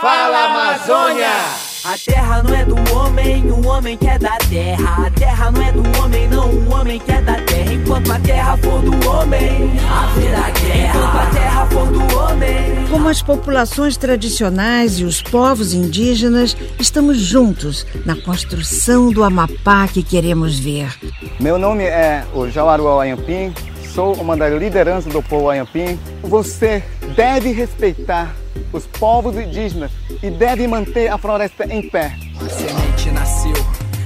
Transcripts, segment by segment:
Fala Amazônia! A terra não é do homem, o homem que é da terra. A terra não é do homem, não, o homem que é da terra. Enquanto a terra for do homem, haverá guerra. Enquanto a terra for do homem. Como as populações tradicionais e os povos indígenas, estamos juntos na construção do Amapá que queremos ver. Meu nome é o Jauaru Ayampim, sou uma das lideranças do povo Ayampim. Você deve respeitar os povos indígenas e deve manter a floresta em pé. A semente nasceu,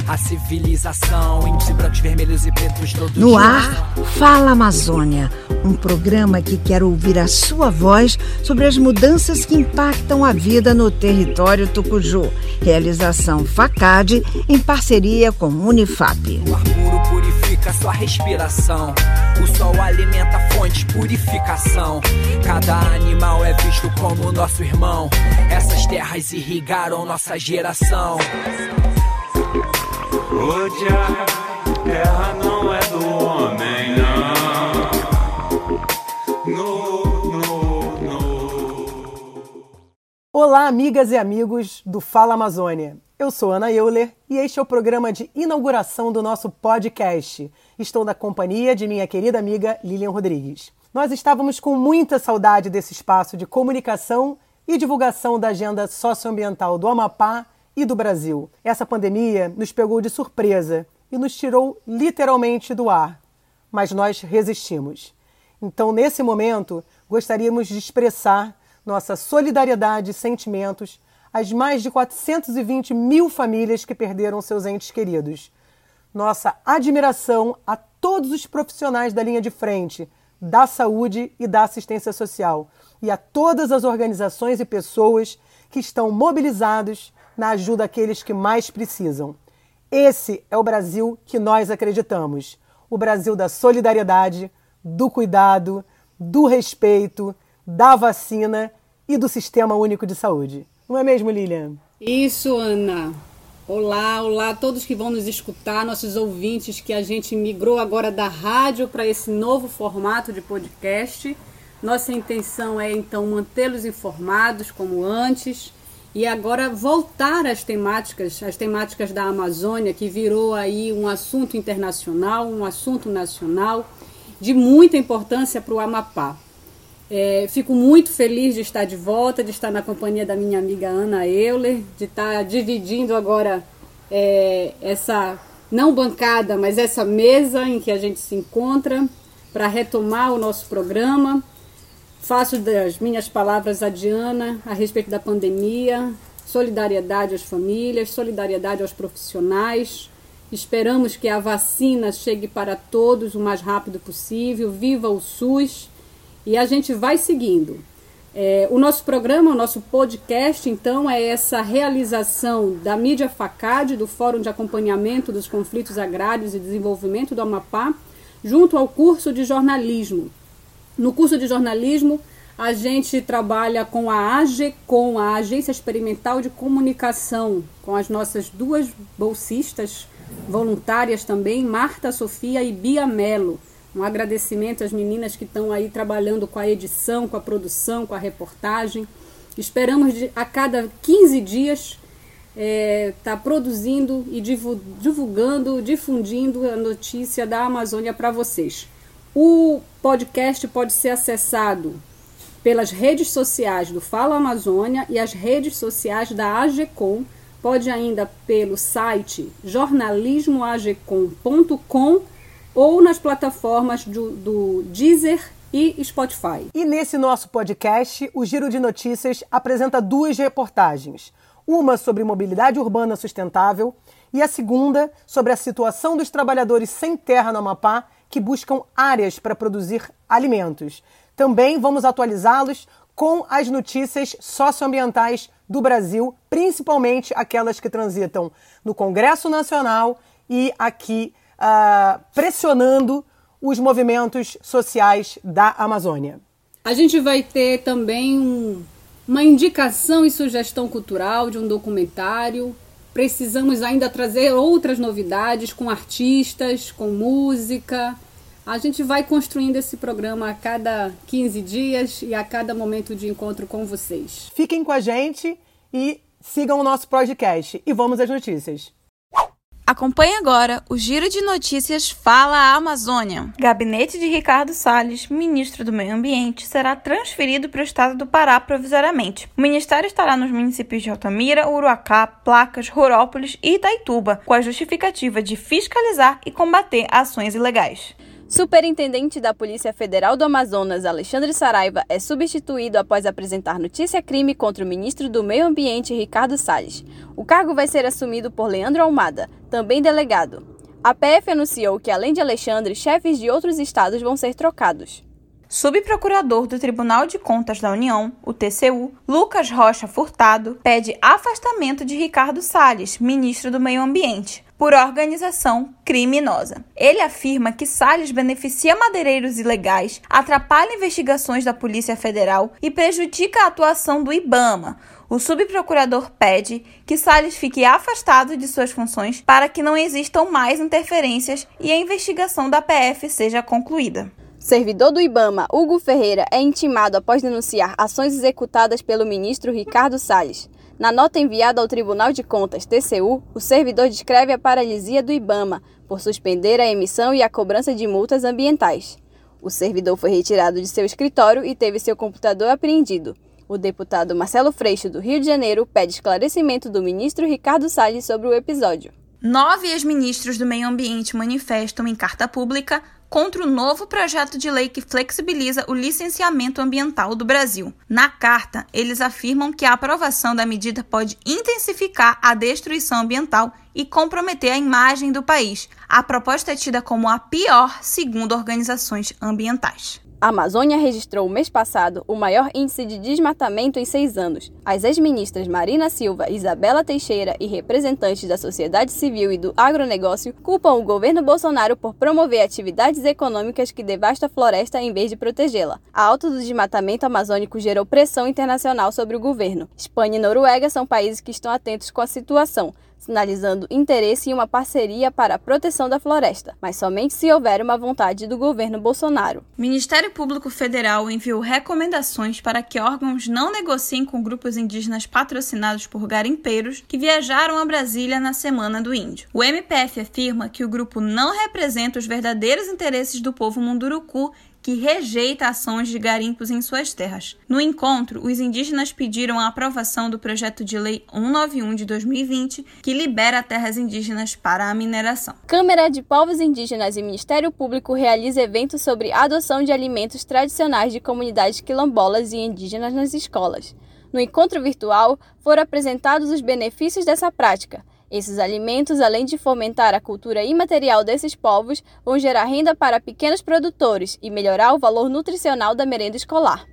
a civilização, índios brancos, vermelhos e pretos todos No ar, Fala Amazônia, um programa que quer ouvir a sua voz sobre as mudanças que impactam a vida no território tucuju. Realização FACAD em parceria com Unifap. Purifica sua respiração. O sol alimenta a fonte, purificação. Cada animal é visto como nosso irmão. Essas terras irrigaram nossa geração. Rodear terra não é do homem, não. No, no, no. Olá, amigas e amigos do Fala Amazônia. Eu sou Ana Euler e este é o programa de inauguração do nosso podcast. Estou na companhia de minha querida amiga Lilian Rodrigues. Nós estávamos com muita saudade desse espaço de comunicação e divulgação da agenda socioambiental do Amapá e do Brasil. Essa pandemia nos pegou de surpresa e nos tirou literalmente do ar, mas nós resistimos. Então, nesse momento, gostaríamos de expressar nossa solidariedade e sentimentos às mais de 420 mil famílias que perderam seus entes queridos. Nossa admiração a todos os profissionais da linha de frente, da saúde e da assistência social, e a todas as organizações e pessoas que estão mobilizados na ajuda àqueles que mais precisam. Esse é o Brasil que nós acreditamos. O Brasil da solidariedade, do cuidado, do respeito, da vacina e do Sistema Único de Saúde. Não é mesmo, Lilian? Isso, Ana. Olá, olá a todos que vão nos escutar, nossos ouvintes, que a gente migrou agora da rádio para esse novo formato de podcast. Nossa intenção é então mantê-los informados como antes e agora voltar às temáticas, as temáticas da Amazônia, que virou aí um assunto internacional, um assunto nacional de muita importância para o Amapá. É, fico muito feliz de estar de volta, de estar na companhia da minha amiga Ana Euler, de estar dividindo agora é, essa, não bancada, mas essa mesa em que a gente se encontra para retomar o nosso programa. Faço das minhas palavras a Diana a respeito da pandemia, solidariedade às famílias, solidariedade aos profissionais. Esperamos que a vacina chegue para todos o mais rápido possível. Viva o SUS! E a gente vai seguindo. É, o nosso programa, o nosso podcast, então, é essa realização da mídia FACAD, do Fórum de Acompanhamento dos Conflitos Agrários e Desenvolvimento do Amapá, junto ao curso de jornalismo. No curso de jornalismo, a gente trabalha com a AGECOM, a Agência Experimental de Comunicação, com as nossas duas bolsistas voluntárias também, Marta Sofia e Bia Melo. Um agradecimento às meninas que estão aí trabalhando com a edição, com a produção, com a reportagem. Esperamos de, a cada 15 dias estar é, tá produzindo e divulgando, difundindo a notícia da Amazônia para vocês. O podcast pode ser acessado pelas redes sociais do Fala Amazônia e as redes sociais da AGECOM. Pode ainda pelo site jornalismoagecom.com ou nas plataformas do, do Deezer e Spotify. E nesse nosso podcast, o Giro de Notícias apresenta duas reportagens. Uma sobre mobilidade urbana sustentável e a segunda sobre a situação dos trabalhadores sem terra no Amapá que buscam áreas para produzir alimentos. Também vamos atualizá-los com as notícias socioambientais do Brasil, principalmente aquelas que transitam no Congresso Nacional e aqui uh, pressionando os movimentos sociais da Amazônia. A gente vai ter também um, uma indicação e sugestão cultural de um documentário. Precisamos ainda trazer outras novidades com artistas, com música. A gente vai construindo esse programa a cada 15 dias e a cada momento de encontro com vocês. Fiquem com a gente e sigam o nosso podcast. E vamos às notícias. Acompanhe agora o Giro de Notícias Fala Amazônia. Gabinete de Ricardo Salles, ministro do Meio Ambiente, será transferido para o estado do Pará provisoriamente. O ministério estará nos municípios de Altamira, Uruacá, Placas, Rorópolis e Itaituba, com a justificativa de fiscalizar e combater ações ilegais. Superintendente da Polícia Federal do Amazonas, Alexandre Saraiva, é substituído após apresentar notícia-crime contra o ministro do Meio Ambiente, Ricardo Salles. O cargo vai ser assumido por Leandro Almada, também delegado. A PF anunciou que, além de Alexandre, chefes de outros estados vão ser trocados. Subprocurador do Tribunal de Contas da União, o TCU, Lucas Rocha Furtado, pede afastamento de Ricardo Salles, ministro do Meio Ambiente, por organização criminosa. Ele afirma que Salles beneficia madeireiros ilegais, atrapalha investigações da Polícia Federal e prejudica a atuação do IBAMA. O subprocurador pede que Salles fique afastado de suas funções para que não existam mais interferências e a investigação da PF seja concluída. Servidor do IBAMA, Hugo Ferreira, é intimado após denunciar ações executadas pelo ministro Ricardo Salles. Na nota enviada ao Tribunal de Contas, TCU, o servidor descreve a paralisia do IBAMA por suspender a emissão e a cobrança de multas ambientais. O servidor foi retirado de seu escritório e teve seu computador apreendido. O deputado Marcelo Freixo, do Rio de Janeiro, pede esclarecimento do ministro Ricardo Salles sobre o episódio. Nove ex-ministros do Meio Ambiente manifestam em carta pública contra o novo projeto de lei que flexibiliza o licenciamento ambiental do Brasil. Na carta, eles afirmam que a aprovação da medida pode intensificar a destruição ambiental e comprometer a imagem do país. A proposta é tida como a pior, segundo organizações ambientais. A Amazônia registrou mês passado o maior índice de desmatamento em seis anos. As ex-ministras Marina Silva, Isabela Teixeira e representantes da sociedade civil e do agronegócio culpam o governo Bolsonaro por promover atividades econômicas que devastam a floresta em vez de protegê-la. A alta do desmatamento amazônico gerou pressão internacional sobre o governo. Espanha e Noruega são países que estão atentos com a situação, sinalizando interesse em uma parceria para a proteção da floresta, mas somente se houver uma vontade do governo Bolsonaro. O Ministério Público Federal enviou recomendações para que órgãos não negociem com grupos indígenas patrocinados por garimpeiros que viajaram a Brasília na Semana do Índio. O MPF afirma que o grupo não representa os verdadeiros interesses do povo munduruku que rejeita ações de garimpos em suas terras. No encontro, os indígenas pediram a aprovação do projeto de lei 191 de 2020, que libera terras indígenas para a mineração. Câmara de Povos Indígenas e Ministério Público realiza eventos sobre adoção de alimentos tradicionais de comunidades quilombolas e indígenas nas escolas. No encontro virtual, foram apresentados os benefícios dessa prática esses alimentos, além de fomentar a cultura imaterial desses povos, vão gerar renda para pequenos produtores e melhorar o valor nutricional da merenda escolar.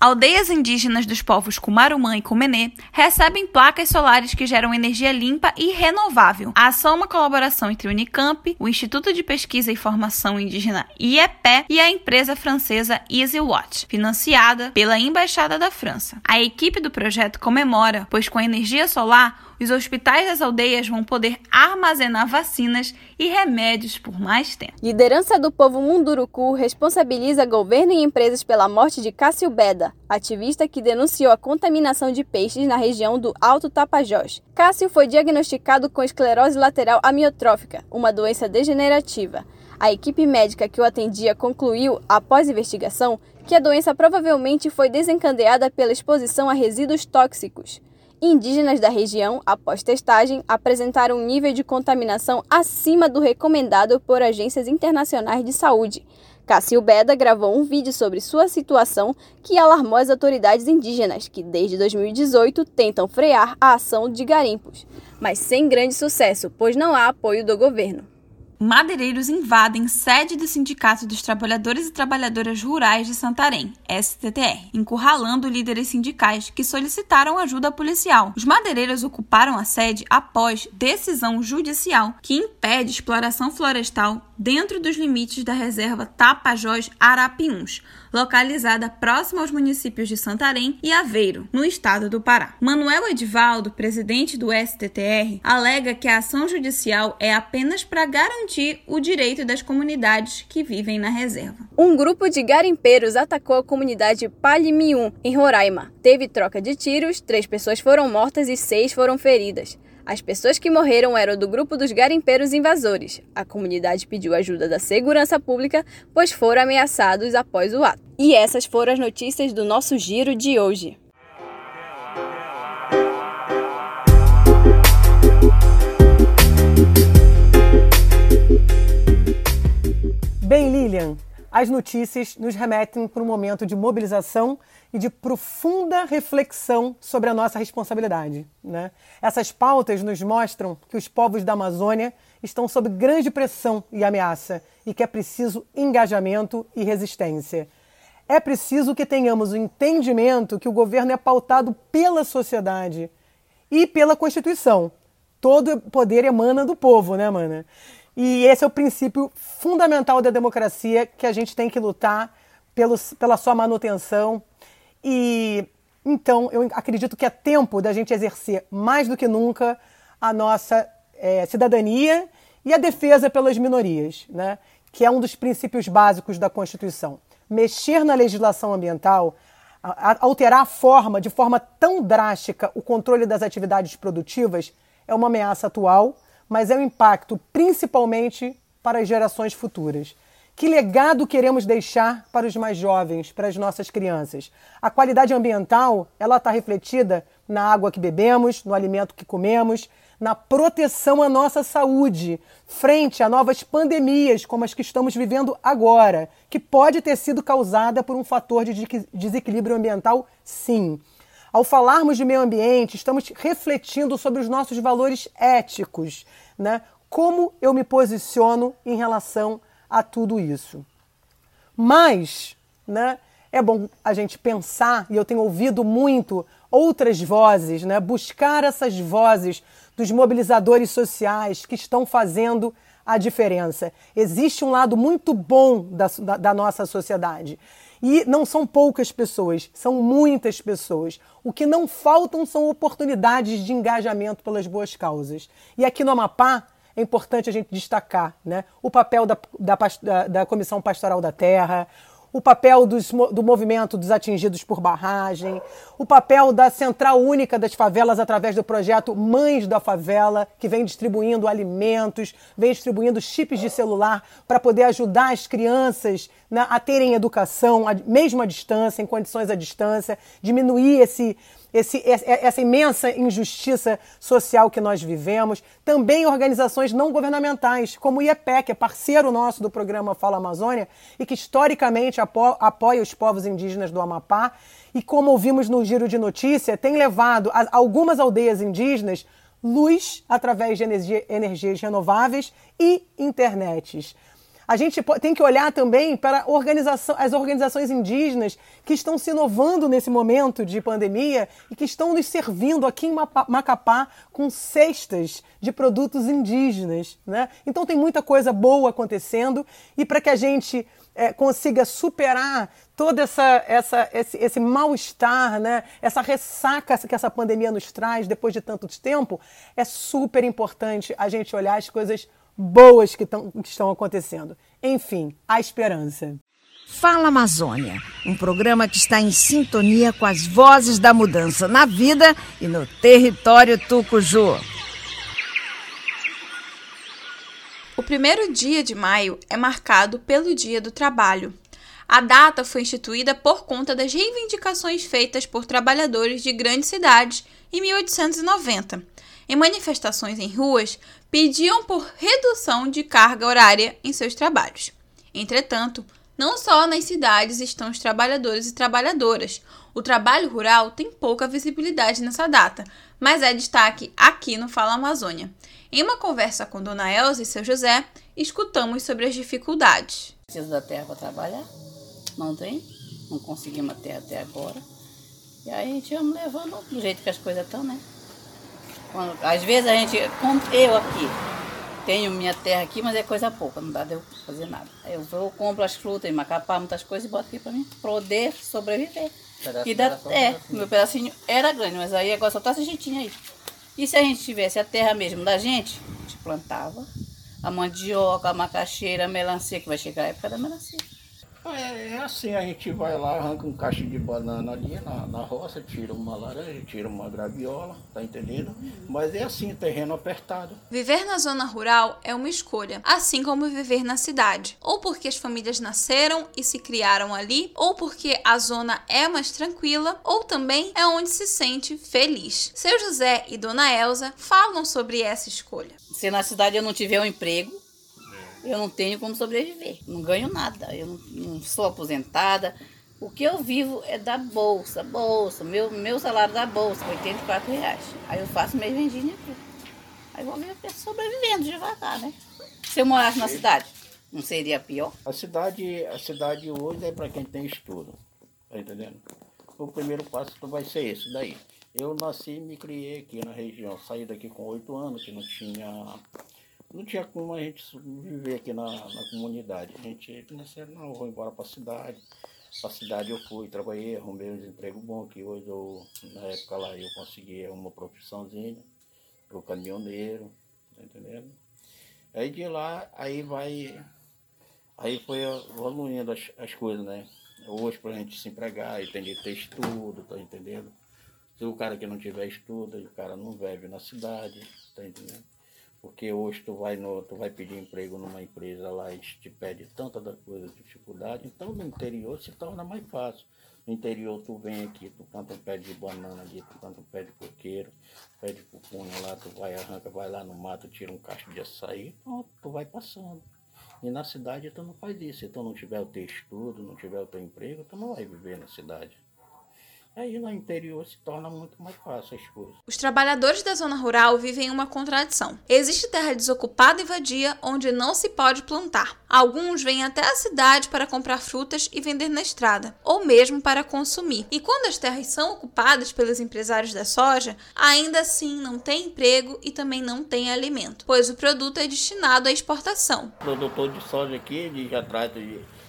Aldeias indígenas dos povos Kumarumã e Kumenê recebem placas solares que geram energia limpa e renovável. A ação é uma colaboração entre o Unicamp, o Instituto de Pesquisa e Formação Indígena IEPE e a empresa francesa EasyWatch, financiada pela Embaixada da França. A equipe do projeto comemora, pois com a energia solar, os hospitais das aldeias vão poder armazenar vacinas e remédios por mais tempo. Liderança do povo Munduruku responsabiliza governo e empresas pela morte de Cássio Beda, ativista que denunciou a contaminação de peixes na região do Alto Tapajós. Cássio foi diagnosticado com esclerose lateral amiotrófica, uma doença degenerativa. A equipe médica que o atendia concluiu, após investigação, que a doença provavelmente foi desencadeada pela exposição a resíduos tóxicos. Indígenas da região, após testagem, apresentaram um nível de contaminação acima do recomendado por agências internacionais de saúde. Cássio Beda gravou um vídeo sobre sua situação que alarmou as autoridades indígenas, que desde 2018 tentam frear a ação de garimpos, mas sem grande sucesso, pois não há apoio do governo madeireiros invadem sede do Sindicato dos Trabalhadores e Trabalhadoras Rurais de Santarém, STTR, encurralando líderes sindicais que solicitaram ajuda policial. Os madeireiros ocuparam a sede após decisão judicial que impede exploração florestal dentro dos limites da reserva Tapajós Arapiuns, localizada próxima aos municípios de Santarém e Aveiro, no estado do Pará. Manuel Edivaldo, presidente do STTR, alega que a ação judicial é apenas para garantir o direito das comunidades que vivem na reserva. Um grupo de garimpeiros atacou a comunidade Palimium, em Roraima. Teve troca de tiros, três pessoas foram mortas e seis foram feridas. As pessoas que morreram eram do grupo dos garimpeiros invasores. A comunidade pediu ajuda da segurança pública, pois foram ameaçados após o ato. E essas foram as notícias do nosso giro de hoje. Bem, Lilian, as notícias nos remetem para um momento de mobilização e de profunda reflexão sobre a nossa responsabilidade. Né? Essas pautas nos mostram que os povos da Amazônia estão sob grande pressão e ameaça e que é preciso engajamento e resistência. É preciso que tenhamos o entendimento que o governo é pautado pela sociedade e pela Constituição. Todo poder emana do povo, né, mana? E esse é o princípio fundamental da democracia que a gente tem que lutar pelos, pela sua manutenção, e então eu acredito que é tempo da gente exercer mais do que nunca a nossa é, cidadania e a defesa pelas minorias, né? que é um dos princípios básicos da Constituição. Mexer na legislação ambiental, alterar a forma, de forma tão drástica, o controle das atividades produtivas é uma ameaça atual, mas é um impacto principalmente para as gerações futuras. Que legado queremos deixar para os mais jovens, para as nossas crianças? A qualidade ambiental, ela está refletida na água que bebemos, no alimento que comemos, na proteção à nossa saúde, frente a novas pandemias como as que estamos vivendo agora, que pode ter sido causada por um fator de desequilíbrio ambiental, sim. Ao falarmos de meio ambiente, estamos refletindo sobre os nossos valores éticos, né? Como eu me posiciono em relação a tudo isso. Mas, né, é bom a gente pensar, e eu tenho ouvido muito outras vozes, né, buscar essas vozes dos mobilizadores sociais que estão fazendo a diferença. Existe um lado muito bom da, da, da nossa sociedade. E não são poucas pessoas, são muitas pessoas. O que não faltam são oportunidades de engajamento pelas boas causas. E aqui no Amapá, é importante a gente destacar né? o papel da, da, da Comissão Pastoral da Terra, o papel dos, do movimento dos atingidos por barragem, o papel da Central Única das Favelas através do projeto Mães da Favela, que vem distribuindo alimentos, vem distribuindo chips de celular para poder ajudar as crianças a terem educação, mesmo à distância, em condições à distância, diminuir esse, esse, essa imensa injustiça social que nós vivemos. Também organizações não governamentais, como o IEPE, que é parceiro nosso do programa Fala Amazônia e que historicamente apo apoia os povos indígenas do Amapá. E como ouvimos no Giro de Notícia, tem levado algumas aldeias indígenas luz através de energia, energias renováveis e internets. A gente tem que olhar também para organização, as organizações indígenas que estão se inovando nesse momento de pandemia e que estão nos servindo aqui em Macapá com cestas de produtos indígenas. Né? Então tem muita coisa boa acontecendo e para que a gente é, consiga superar todo essa, essa, esse, esse mal-estar, né? essa ressaca que essa pandemia nos traz depois de tanto tempo, é super importante a gente olhar as coisas boas que, tão, que estão acontecendo. Enfim, a esperança. Fala Amazônia, um programa que está em sintonia com as vozes da mudança na vida e no território tucuju. O primeiro dia de maio é marcado pelo Dia do Trabalho. A data foi instituída por conta das reivindicações feitas por trabalhadores de grandes cidades em 1890 em manifestações em ruas, pediam por redução de carga horária em seus trabalhos. Entretanto, não só nas cidades estão os trabalhadores e trabalhadoras. O trabalho rural tem pouca visibilidade nessa data, mas é destaque aqui no Fala Amazônia. Em uma conversa com Dona Elza e seu José, escutamos sobre as dificuldades. Preciso da terra para trabalhar? Não tem? Não conseguimos a terra até agora. E aí a gente vamos levando do jeito que as coisas estão, né? Quando, às vezes a gente, como eu aqui, tenho minha terra aqui, mas é coisa pouca, não dá de eu fazer nada. Eu vou, compro as frutas, macapá, muitas coisas e boto aqui para mim poder sobreviver. E dá, é, meu pedacinho era grande, mas aí agora só tá esse jeitinho aí. E se a gente tivesse a terra mesmo da gente, a gente plantava a mandioca, a macaxeira, a melancia, que vai chegar a época da melancia. É, é assim, a gente vai lá, arranca um cacho de banana ali na, na roça, tira uma laranja, tira uma graviola, tá entendendo? Mas é assim, terreno apertado. Viver na zona rural é uma escolha, assim como viver na cidade. Ou porque as famílias nasceram e se criaram ali, ou porque a zona é mais tranquila, ou também é onde se sente feliz. Seu José e Dona Elza falam sobre essa escolha. Se na cidade eu não tiver um emprego, eu não tenho como sobreviver. Não ganho nada. Eu não, não, sou aposentada. O que eu vivo é da bolsa, bolsa. Meu, meu salário da bolsa, 84 reais. Aí eu faço meio vendinha aqui. Aí vou sobrevivendo devagar, né? Se eu morasse na cidade, não seria pior? A cidade, a cidade hoje é para quem tem estudo. Tá entendendo? O primeiro passo vai ser esse daí. Eu nasci e me criei aqui na região. Saí daqui com oito anos, que não tinha não tinha como a gente viver aqui na, na comunidade. A gente nasceu, não, vou embora para a cidade. Para a cidade eu fui, trabalhei, arrumei um emprego bom, que hoje eu, na época lá eu consegui uma profissãozinha, o caminhoneiro, tá entendendo? Aí de lá, aí vai, aí foi evoluindo as, as coisas, né? Hoje para a gente se empregar, e que ter estudo, tá entendendo? Se o cara que não tiver estudo, o cara não vive na cidade, tá entendendo? Porque hoje tu vai, no, tu vai pedir emprego numa empresa lá e te pede tanta da coisa, dificuldade, então no interior se torna mais fácil. No interior tu vem aqui, tu planta um pé de banana ali, tu planta um pé de coqueiro, pé de pupunha lá, tu vai, arranca, vai lá no mato, tira um cacho de açaí, pronto, tu vai passando. E na cidade tu não faz isso. Se tu não tiver o teu estudo, não tiver o teu emprego, tu não vai viver na cidade. Aí no interior se torna muito mais fácil as coisas. Os trabalhadores da zona rural vivem uma contradição. Existe terra desocupada e vadia onde não se pode plantar. Alguns vêm até a cidade para comprar frutas e vender na estrada, ou mesmo para consumir. E quando as terras são ocupadas pelos empresários da soja, ainda assim não tem emprego e também não tem alimento, pois o produto é destinado à exportação. O produtor de soja aqui, ele já traz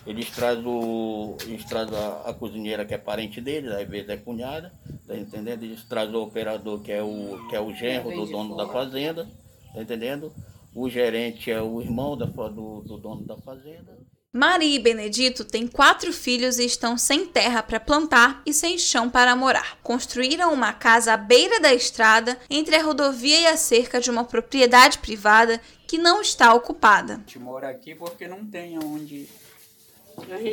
eles trazem, o, eles trazem a, a, cozinheira que é parente deles, às vezes é cunhada, tá entendendo? Eles trazem o operador que é o, que é o genro do dono da fazenda, tá entendendo? O gerente é o irmão da, do, do dono da fazenda. Maria e Benedito têm quatro filhos e estão sem terra para plantar e sem chão para morar. Construíram uma casa à beira da estrada, entre a rodovia e a cerca de uma propriedade privada que não está ocupada. A gente mora aqui porque não tem onde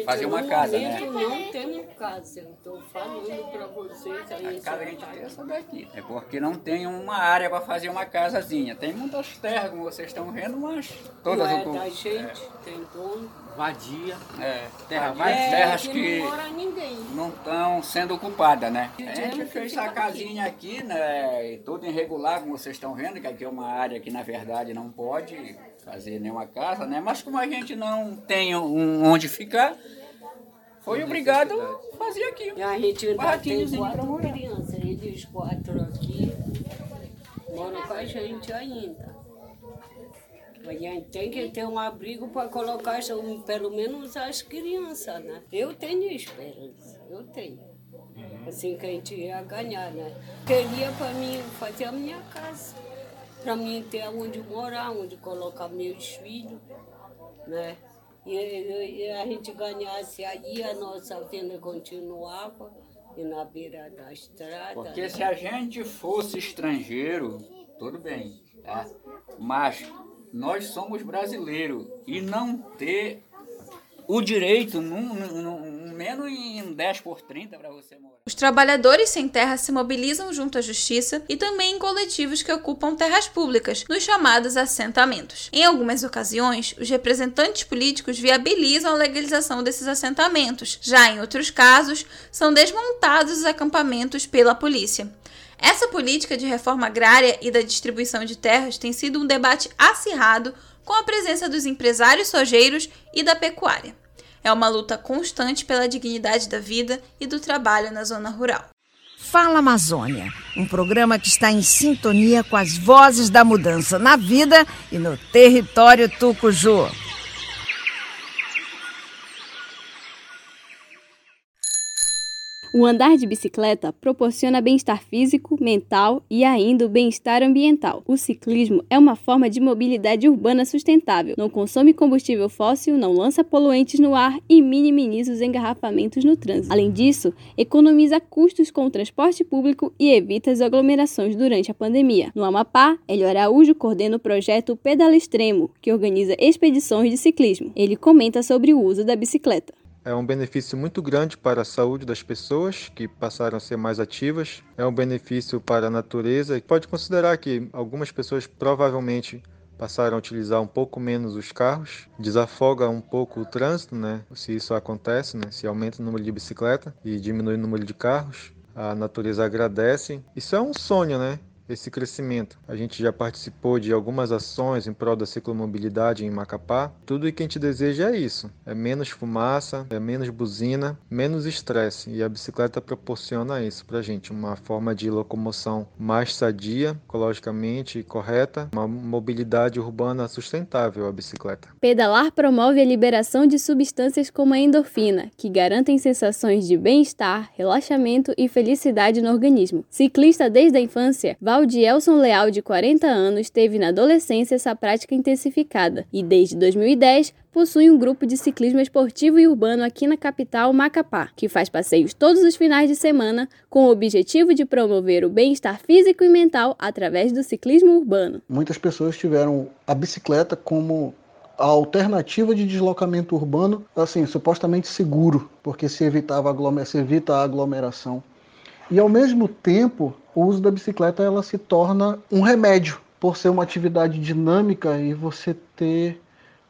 fazer uma casa, né? não tem casa, eu estou falando para vocês aí. A casa que a gente tem é essa daqui. É porque não tem uma área para fazer uma casazinha. Tem muitas terras, como vocês estão vendo, mas todas... Não é da gente, é. tem dono. Vadia. É, terra, é, terras que, que não estão sendo ocupadas, né? A gente fez essa casinha aqui, né? Tudo irregular, como vocês estão vendo, que aqui é uma área que na verdade não pode fazer nenhuma casa, né? Mas como a gente não tem um onde ficar, foi obrigado a fazer aqui. E a gente ainda tem quatro crianças, eles quatro aqui moram com a gente ainda. A gente tem que ter um abrigo para colocar pelo menos as crianças, né? Eu tenho esperança, eu tenho. Assim que a gente ia ganhar, né? Queria para mim fazer a minha casa para mim ter onde morar, onde colocar meus filhos, né? E, e a gente ganhasse aí, a nossa venda continuava e na beira da estrada. Porque né? se a gente fosse estrangeiro, tudo bem, tá? Mas nós somos brasileiros e não ter o direito, num, num, menos em 10 por 30 para você morar. Os trabalhadores sem terra se mobilizam junto à justiça e também em coletivos que ocupam terras públicas, nos chamados assentamentos. Em algumas ocasiões, os representantes políticos viabilizam a legalização desses assentamentos. Já em outros casos, são desmontados os acampamentos pela polícia. Essa política de reforma agrária e da distribuição de terras tem sido um debate acirrado com a presença dos empresários sojeiros e da pecuária. É uma luta constante pela dignidade da vida e do trabalho na zona rural. Fala Amazônia, um programa que está em sintonia com as vozes da mudança na vida e no território Tucuju. O andar de bicicleta proporciona bem-estar físico, mental e ainda o bem-estar ambiental. O ciclismo é uma forma de mobilidade urbana sustentável, não consome combustível fóssil, não lança poluentes no ar e minimiza os engarrafamentos no trânsito. Além disso, economiza custos com o transporte público e evita as aglomerações durante a pandemia. No Amapá, Hélio Araújo coordena o projeto Pedala Extremo, que organiza expedições de ciclismo. Ele comenta sobre o uso da bicicleta é um benefício muito grande para a saúde das pessoas que passaram a ser mais ativas, é um benefício para a natureza. Pode considerar que algumas pessoas provavelmente passaram a utilizar um pouco menos os carros, desafoga um pouco o trânsito, né? Se isso acontece, né? Se aumenta o número de bicicleta e diminui o número de carros, a natureza agradece. Isso é um sonho, né? Esse crescimento. A gente já participou de algumas ações em prol da ciclomobilidade em Macapá. Tudo o que a gente deseja é isso: é menos fumaça, é menos buzina, menos estresse. E a bicicleta proporciona isso para gente, uma forma de locomoção mais sadia, ecologicamente correta, uma mobilidade urbana sustentável a bicicleta. Pedalar promove a liberação de substâncias como a endorfina, que garantem sensações de bem-estar, relaxamento e felicidade no organismo. Ciclista desde a infância, Valdielson Leal, de 40 anos, teve na adolescência essa prática intensificada e, desde 2010, possui um grupo de ciclismo esportivo e urbano aqui na capital, Macapá, que faz passeios todos os finais de semana com o objetivo de promover o bem-estar físico e mental através do ciclismo urbano. Muitas pessoas tiveram a bicicleta como a alternativa de deslocamento urbano, assim, supostamente seguro, porque se evitava se evita a aglomeração. E ao mesmo tempo, o uso da bicicleta ela se torna um remédio por ser uma atividade dinâmica e você ter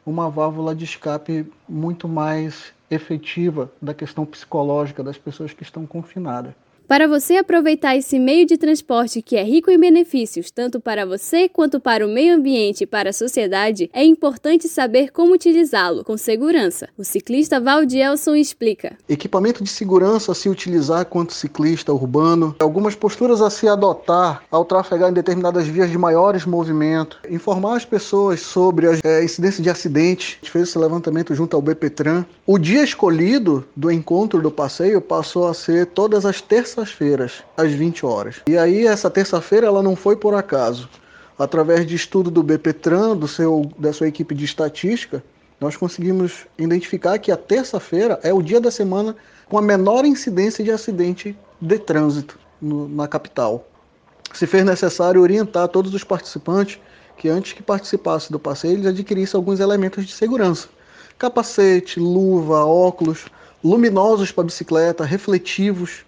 uma válvula de escape muito mais efetiva da questão psicológica das pessoas que estão confinadas. Para você aproveitar esse meio de transporte que é rico em benefícios, tanto para você quanto para o meio ambiente e para a sociedade, é importante saber como utilizá-lo com segurança. O ciclista Valdielson explica. Equipamento de segurança a se utilizar quanto ciclista urbano, algumas posturas a se adotar ao trafegar em determinadas vias de maiores movimentos, informar as pessoas sobre a é, de acidente. A gente fez esse levantamento junto ao BPTran. O dia escolhido do encontro do passeio passou a ser todas as terças terças-feiras, às 20 horas. E aí essa terça-feira ela não foi por acaso. Através de estudo do BPTran, do seu, da sua equipe de estatística, nós conseguimos identificar que a terça-feira é o dia da semana com a menor incidência de acidente de trânsito no, na capital. Se fez necessário orientar todos os participantes que antes que participassem do passeio eles adquirissem alguns elementos de segurança: capacete, luva, óculos, luminosos para bicicleta, refletivos,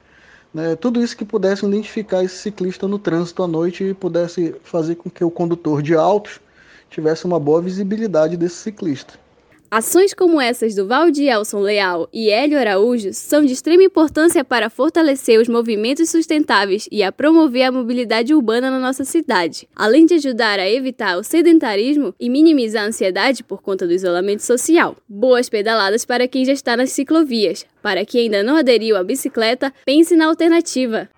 né, tudo isso que pudesse identificar esse ciclista no trânsito à noite e pudesse fazer com que o condutor de autos tivesse uma boa visibilidade desse ciclista. Ações como essas do Valdielson Leal e Hélio Araújo são de extrema importância para fortalecer os movimentos sustentáveis e a promover a mobilidade urbana na nossa cidade, além de ajudar a evitar o sedentarismo e minimizar a ansiedade por conta do isolamento social. Boas pedaladas para quem já está nas ciclovias. Para quem ainda não aderiu à bicicleta, pense na alternativa.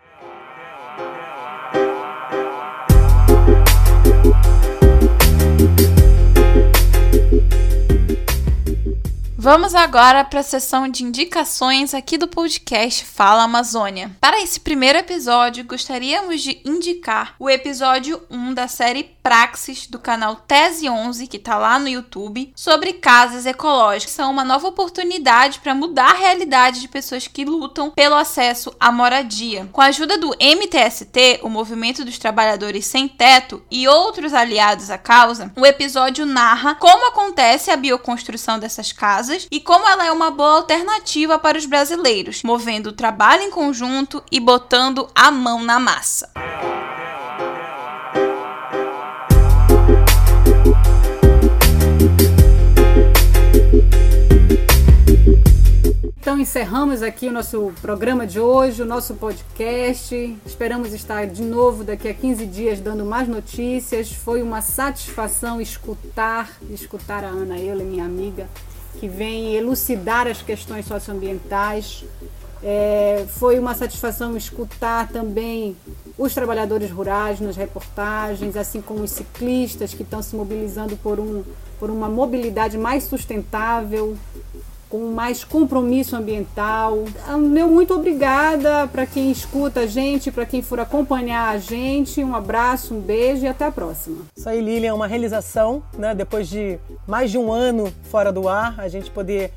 Vamos agora para a sessão de indicações aqui do podcast Fala Amazônia. Para esse primeiro episódio, gostaríamos de indicar o episódio 1 da série Praxis do canal Tese 11, que está lá no YouTube, sobre casas ecológicas. São uma nova oportunidade para mudar a realidade de pessoas que lutam pelo acesso à moradia. Com a ajuda do MTST, o Movimento dos Trabalhadores Sem Teto, e outros aliados à causa, o episódio narra como acontece a bioconstrução dessas casas e como ela é uma boa alternativa para os brasileiros, movendo o trabalho em conjunto e botando a mão na massa. Então encerramos aqui o nosso programa de hoje, o nosso podcast. Esperamos estar de novo daqui a 15 dias dando mais notícias. Foi uma satisfação escutar, escutar a Ana Eula, minha amiga, que vem elucidar as questões socioambientais. É, foi uma satisfação escutar também os trabalhadores rurais nas reportagens, assim como os ciclistas que estão se mobilizando por, um, por uma mobilidade mais sustentável, com mais compromisso ambiental. Ah, meu muito obrigada para quem escuta a gente, para quem for acompanhar a gente. Um abraço, um beijo e até a próxima. Isso aí, Lilian, é uma realização, né? Depois de mais de um ano fora do ar, a gente poder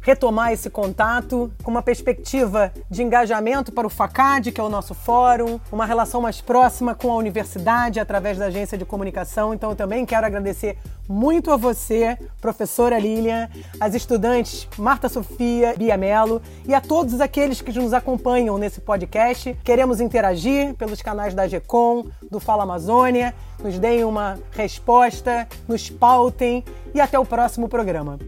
retomar esse contato com uma perspectiva de engajamento para o FACAD, que é o nosso fórum, uma relação mais próxima com a universidade através da agência de comunicação. Então, eu também quero agradecer muito a você, professora Lilian, as estudantes Marta Sofia, Bia Mello e a todos aqueles que nos acompanham nesse podcast. Queremos interagir pelos canais da GECOM, do Fala Amazônia, nos deem uma resposta, nos pautem e até o próximo programa.